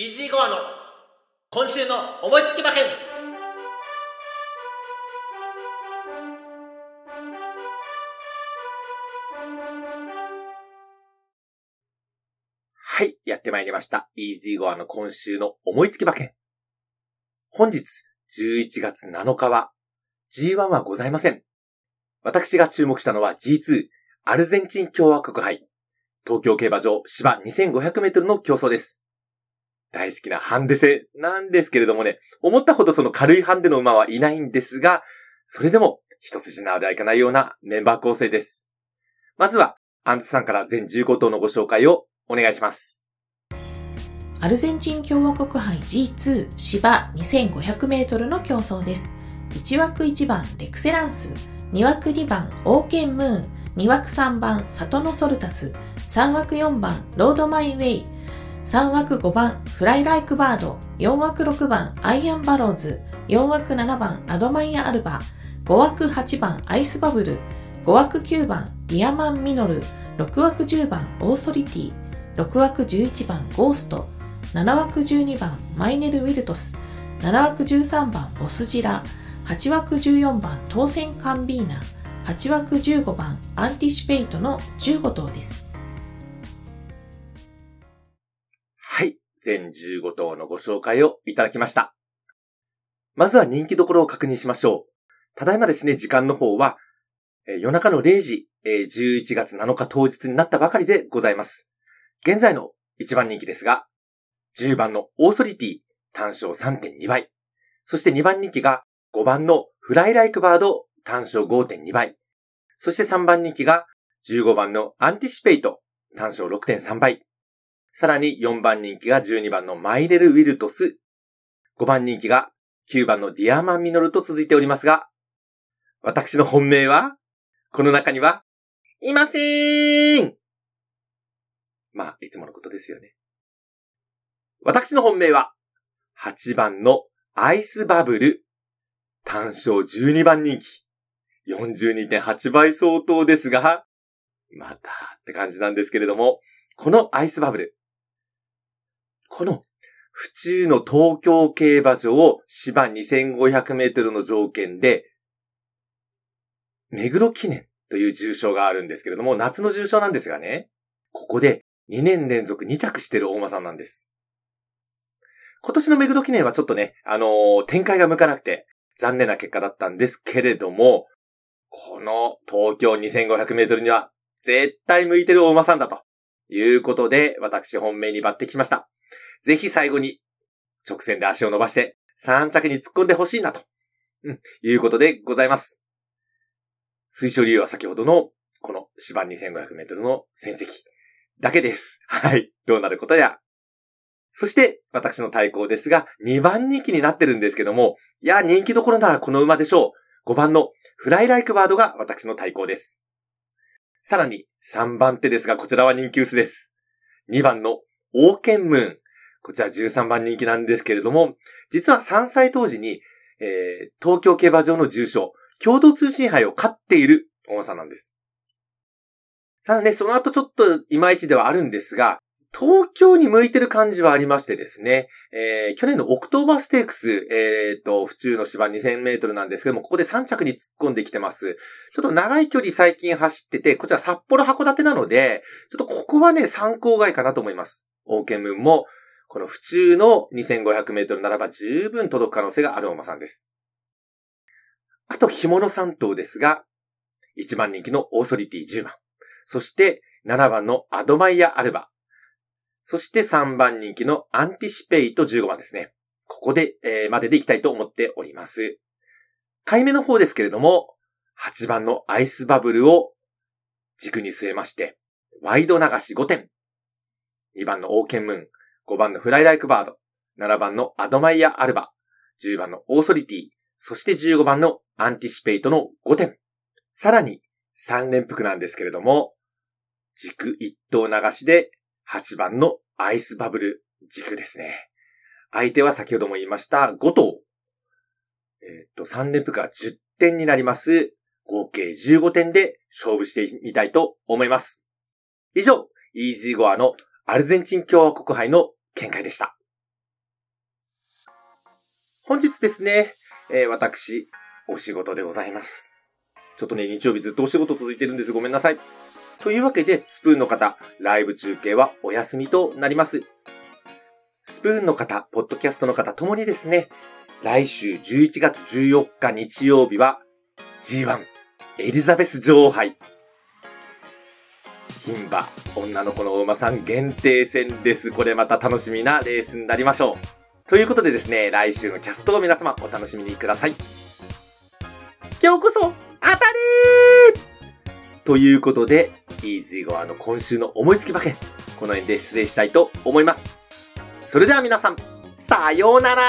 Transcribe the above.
イージーゴアの今週の思いつき馬券はい、やってまいりました。イージーゴアの今週の思いつき馬券。本日11月7日は G1 はございません。私が注目したのは G2 アルゼンチン共和国杯。東京競馬場芝2500メートルの競争です。大好きなハンデ戦なんですけれどもね、思ったほどその軽いハンデの馬はいないんですが、それでも一筋縄ではいかないようなメンバー構成です。まずは、アンズさんから全15頭のご紹介をお願いします。アルゼンチン共和国杯 G2 芝 2500m の競争です。1枠1番レクセランス、2枠2番オウケンムーン、2枠3番サトノソルタス、3枠4番ロードマイウェイ、3枠5番フライライクバード、4枠6番アイアンバローズ、4枠7番アドマイヤアルバ、5枠8番アイスバブル、5枠9番ディアマンミノル、6枠10番オーソリティ、6枠11番ゴースト、7枠12番マイネルウィルトス、7枠13番ボスジラ、8枠14番トーセンカンビーナ、8枠15番アンティシペイトの15頭です。全15頭のご紹介をいただきました。まずは人気どころを確認しましょう。ただいまですね、時間の方は、えー夜中の0時、えー11月7日当日になったばかりでございます。現在の1番人気ですが、10番のオーソリティ単勝3.2倍。そして2番人気が5番のフライライクバード単勝5.2倍。そして3番人気が15番のアンティシペイト単勝6.3倍。さらに4番人気が12番のマイネル・ウィルトス。5番人気が9番のディアマン・ミノルと続いておりますが、私の本命は、この中には、いませーんまあ、いつものことですよね。私の本命は、8番のアイスバブル、単勝12番人気、42.8倍相当ですが、またって感じなんですけれども、このアイスバブル、この府中の東京競馬場を芝2500メートルの条件で、目黒記念という重賞があるんですけれども、夏の重賞なんですがね、ここで2年連続2着してる大間さんなんです。今年の目黒記念はちょっとね、あのー展開が向かなくて残念な結果だったんですけれども、この東京2500メートルには絶対向いてる大間さんだということで、私本命に抜擢しました。ぜひ最後に直線で足を伸ばして3着に突っ込んでほしいなと、うん、いうことでございます。推奨理由は先ほどのこの芝2500メートルの戦績だけです。はい。どうなることや。そして、私の対抗ですが、2番人気になってるんですけども、いや、人気どころならこの馬でしょう。5番のフライライクバードが私の対抗です。さらに、3番手ですが、こちらは人気薄です。2番のオウケンムーン。こちら13番人気なんですけれども、実は3歳当時に、えー、東京競馬場の重賞、共同通信杯を勝っているお馬さんなんです。ただね、その後ちょっといまいちではあるんですが、東京に向いてる感じはありましてですね、えー、去年のオクトーバーステークス、えー、と、府中の芝2000メートルなんですけども、ここで3着に突っ込んできてます。ちょっと長い距離最近走ってて、こちら札幌函館なので、ちょっとここはね、参考外かなと思います。オウケンムーンも、この府中の2500メートルならば十分届く可能性があるお馬さんです。あと、紐の3頭ですが、1番人気のオーソリティ10番。そして、7番のアドマイヤ・アルバ。そして3番人気のアンティシペイト15番ですね。ここで、えーまででいきたいと思っております。買い目の方ですけれども、8番のアイスバブルを軸に据えまして、ワイド流し5点。2番のオウケンムーン、5番のフライライクバード、7番のアドマイヤ・アルバ、10番のオーソリティ、そして15番のアンティシペイトの5点。さらに3連複なんですけれども、軸1頭流しで8番のアイスバブル軸ですね。相手は先ほども言いました5頭。えっ、と、3連複が10点になります。合計15点で勝負してみたいと思います。以上、イージーゴアのアルゼンチン共和国杯の見解でした。本日ですね、えー、私、お仕事でございます。ちょっとね、日曜日ずっとお仕事続いてるんです。ごめんなさい。というわけで、スプーンの方、ライブ中継はお休みとなります。スプーンの方、ポッドキャストの方ともにですね、来週11月14日日曜日は G1 エリザベス女王杯。牝馬、女の子のお馬さん限定戦です。これまた楽しみなレースになりましょう。ということでですね、来週のキャストを皆様お楽しみにください。今日こそ、当たりーということで、イーズイゴアの今週の思いつき馬券、この辺で失礼したいと思います。それでは皆さん、さようなら